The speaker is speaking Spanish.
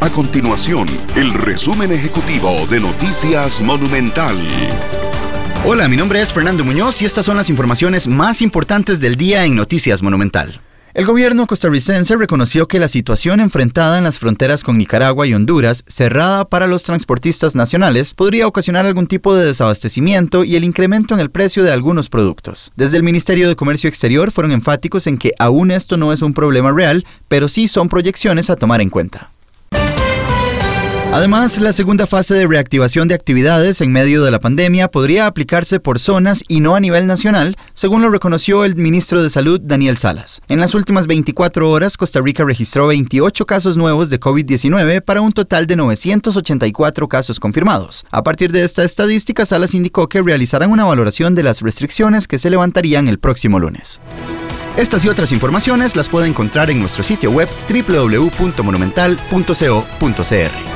A continuación, el resumen ejecutivo de Noticias Monumental. Hola, mi nombre es Fernando Muñoz y estas son las informaciones más importantes del día en Noticias Monumental. El gobierno costarricense reconoció que la situación enfrentada en las fronteras con Nicaragua y Honduras, cerrada para los transportistas nacionales, podría ocasionar algún tipo de desabastecimiento y el incremento en el precio de algunos productos. Desde el Ministerio de Comercio Exterior fueron enfáticos en que aún esto no es un problema real, pero sí son proyecciones a tomar en cuenta. Además, la segunda fase de reactivación de actividades en medio de la pandemia podría aplicarse por zonas y no a nivel nacional, según lo reconoció el ministro de Salud Daniel Salas. En las últimas 24 horas, Costa Rica registró 28 casos nuevos de COVID-19 para un total de 984 casos confirmados. A partir de esta estadística, Salas indicó que realizarán una valoración de las restricciones que se levantarían el próximo lunes. Estas y otras informaciones las puede encontrar en nuestro sitio web www.monumental.co.cr.